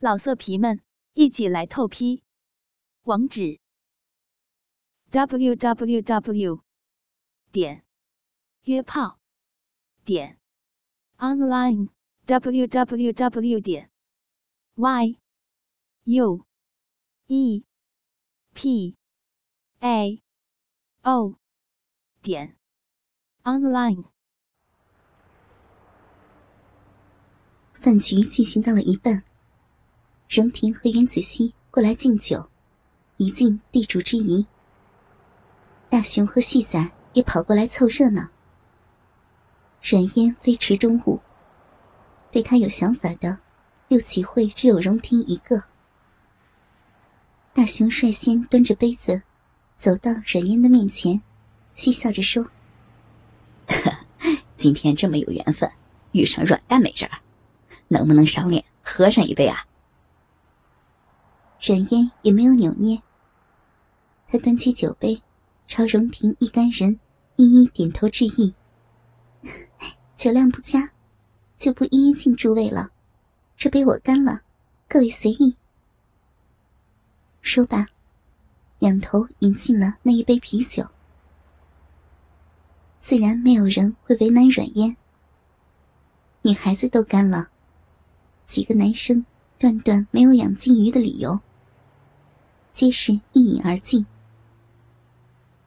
老色皮们，一起来透批！网址：w w w 点约炮点 online w w w 点 y u e p a o 点 online。饭局进行到了一半。荣婷和袁子熙过来敬酒，以尽地主之谊。大雄和旭仔也跑过来凑热闹。阮嫣非池中物，对他有想法的，又岂会只有荣婷一个？大雄率先端着杯子，走到阮烟的面前，嬉笑着说：“今天这么有缘分，遇上阮大美人，能不能赏脸喝上一杯啊？”阮烟也没有扭捏，她端起酒杯，朝荣廷一干人一一点头致意。酒量不佳，就不一一敬诸位了。这杯我干了，各位随意。说罢，两头饮尽了那一杯啤酒。自然没有人会为难阮烟，女孩子都干了，几个男生断断没有养金鱼的理由。皆是一饮而尽，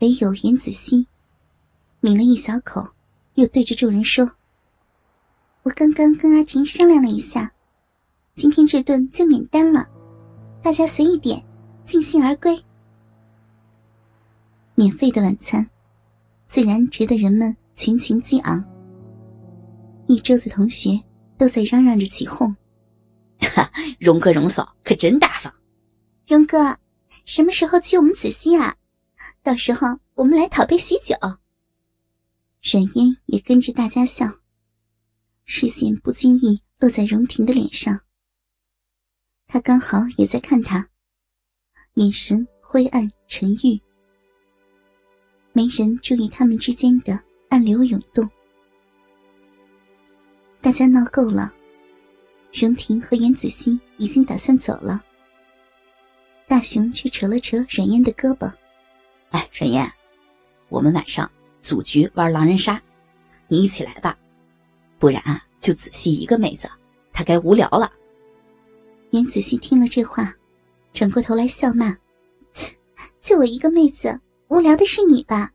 唯有袁子熙抿了一小口，又对着众人说：“我刚刚跟阿婷商量了一下，今天这顿就免单了，大家随意点，尽兴而归。免费的晚餐，自然值得人们群情激昂。一桌子同学都在嚷嚷着起哄：“哈，荣哥荣嫂可真大方，荣哥。”什么时候娶我们子熙啊？到时候我们来讨杯喜酒。阮嫣也跟着大家笑，视线不经意落在荣婷的脸上。他刚好也在看她，眼神灰暗沉郁，没人注意他们之间的暗流涌动。大家闹够了，荣婷和袁子熙已经打算走了。大雄却扯了扯阮嫣的胳膊：“哎，阮嫣，我们晚上组局玩狼人杀，你一起来吧，不然啊就仔细一个妹子，她该无聊了。”袁子熙听了这话，转过头来笑骂：“就我一个妹子，无聊的是你吧？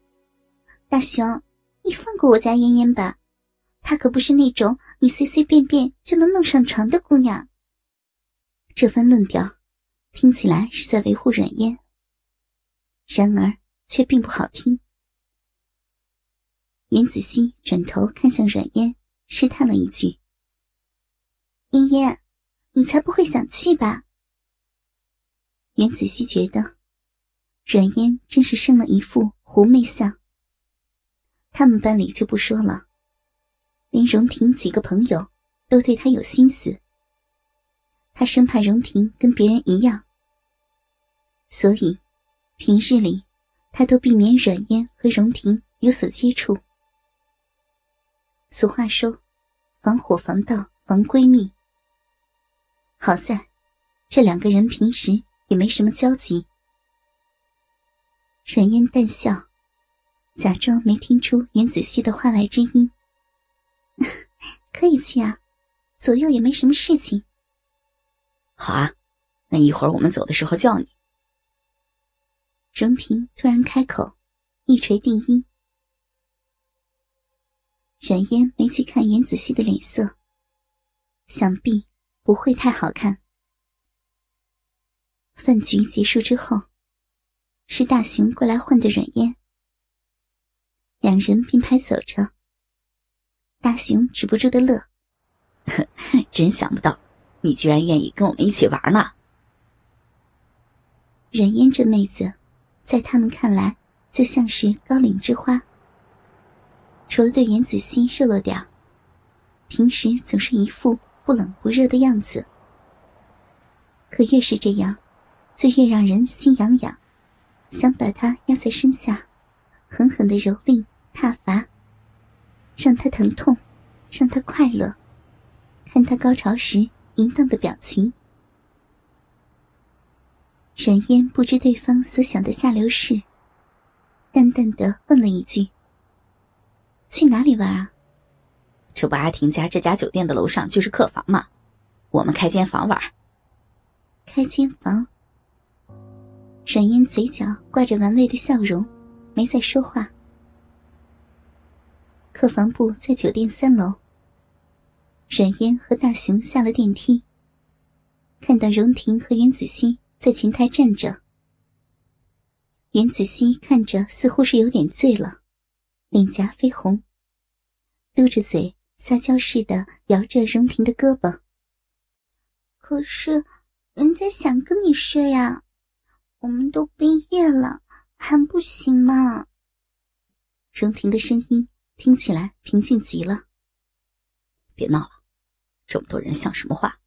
大雄，你放过我家嫣嫣吧，她可不是那种你随随便便就能弄上床的姑娘。”这番论调。听起来是在维护阮嫣，然而却并不好听。袁子熙转头看向阮嫣，试探了一句：“嫣嫣，你才不会想去吧？”袁子熙觉得阮嫣真是生了一副狐媚相。他们班里就不说了，连荣婷几个朋友都对她有心思。他生怕荣婷跟别人一样，所以平日里他都避免阮嫣和荣婷有所接触。俗话说：“防火防盗防闺蜜。”好在这两个人平时也没什么交集。阮嫣淡笑，假装没听出袁子熙的话外之音：“ 可以去啊，左右也没什么事情。”好啊，那一会儿我们走的时候叫你。荣婷突然开口，一锤定音。冉烟没去看袁子熙的脸色，想必不会太好看。饭局结束之后，是大雄过来换的软烟，两人并排走着。大雄止不住的乐，真想不到。你居然愿意跟我们一起玩呢？冉嫣这妹子，在他们看来就像是高岭之花。除了对袁子熙热络点平时总是一副不冷不热的样子。可越是这样，就越让人心痒痒，想把她压在身下，狠狠的蹂躏、踏伐，让她疼痛，让她快乐，看她高潮时。淫荡的表情，冉嫣不知对方所想的下流事，淡淡的问了一句：“去哪里玩啊？”这不，阿婷家这家酒店的楼上就是客房嘛，我们开间房玩。开间房。冉嫣嘴角挂着玩味的笑容，没再说话。客房部在酒店三楼。冉嫣和大雄下了电梯，看到荣婷和袁子熙在前台站着。袁子熙看着似乎是有点醉了，脸颊绯红，嘟着嘴撒娇似的摇着荣婷的胳膊。可是，人家想跟你睡呀，我们都毕业了，还不行吗？荣婷的声音听起来平静极了。别闹了。这么多人像什么话？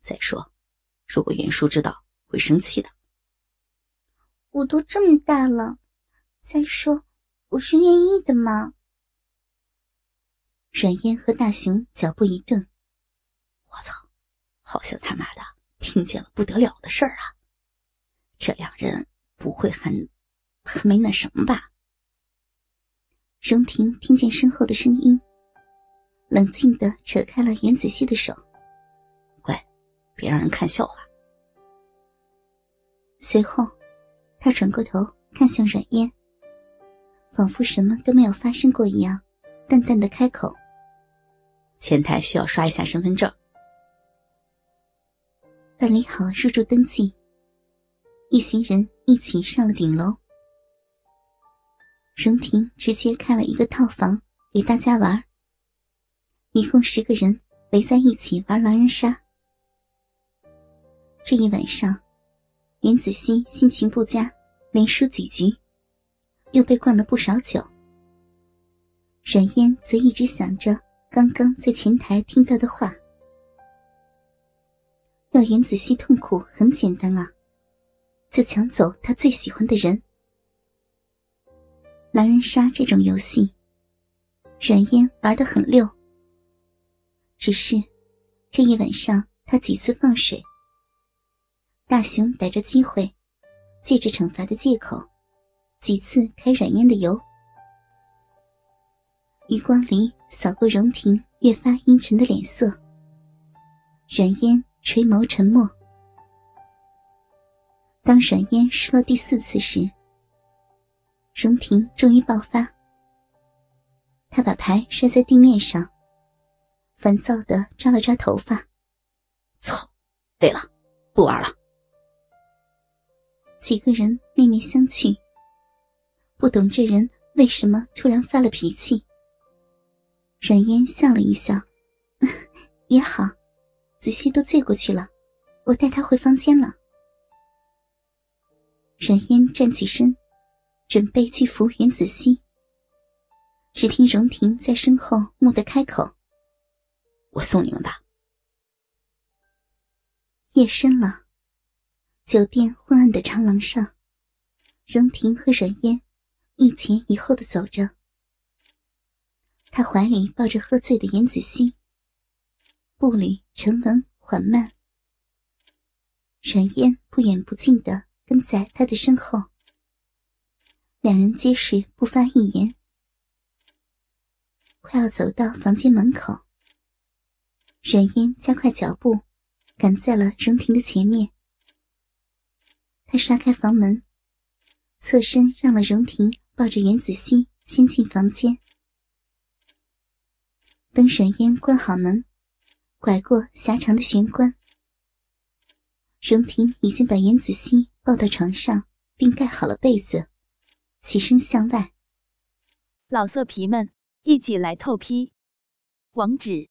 再说，如果袁叔知道会生气的。我都这么大了，再说我是愿意的嘛。阮嫣和大雄脚步一顿，我操，好像他妈的听见了不得了的事儿啊！这两人不会很还没那什么吧？荣婷听见身后的声音。冷静的扯开了袁子熙的手，乖，别让人看笑话。随后，他转过头看向阮嫣，仿佛什么都没有发生过一样，淡淡的开口：“前台需要刷一下身份证。”办理好入住登记，一行人一起上了顶楼。荣婷直接开了一个套房给大家玩。一共十个人围在一起玩狼人杀。这一晚上，袁子熙心情不佳，连输几局，又被灌了不少酒。冉嫣则一直想着刚刚在前台听到的话，要袁子熙痛苦很简单啊，就抢走他最喜欢的人。狼人杀这种游戏，冉嫣玩得很溜。只是，这一晚上他几次放水。大雄逮着机会，借着惩罚的借口，几次开软烟的油。余光里扫过荣婷越发阴沉的脸色，软烟垂眸沉默。当软烟湿了第四次时，荣婷终于爆发。他把牌摔在地面上。烦躁的抓了抓头发，操，累了，不玩了。几个人面面相觑，不懂这人为什么突然发了脾气。阮嫣笑了一笑，也好，子熙都醉过去了，我带他回房间了。阮嫣站起身，准备去扶袁子熙，只听荣婷在身后蓦地开口。我送你们吧。夜深了，酒店昏暗的长廊上，荣婷和阮嫣一前一后的走着。他怀里抱着喝醉的严子熙，步履沉稳缓慢。阮嫣不远不近的跟在他的身后，两人皆是不发一言。快要走到房间门口。冉嫣加快脚步，赶在了荣婷的前面。他刷开房门，侧身让了荣婷抱着袁子熙先进房间。等沈烟关好门，拐过狭长的玄关，荣婷已经把袁子熙抱到床上，并盖好了被子，起身向外。老色皮们，一起来透批，网址。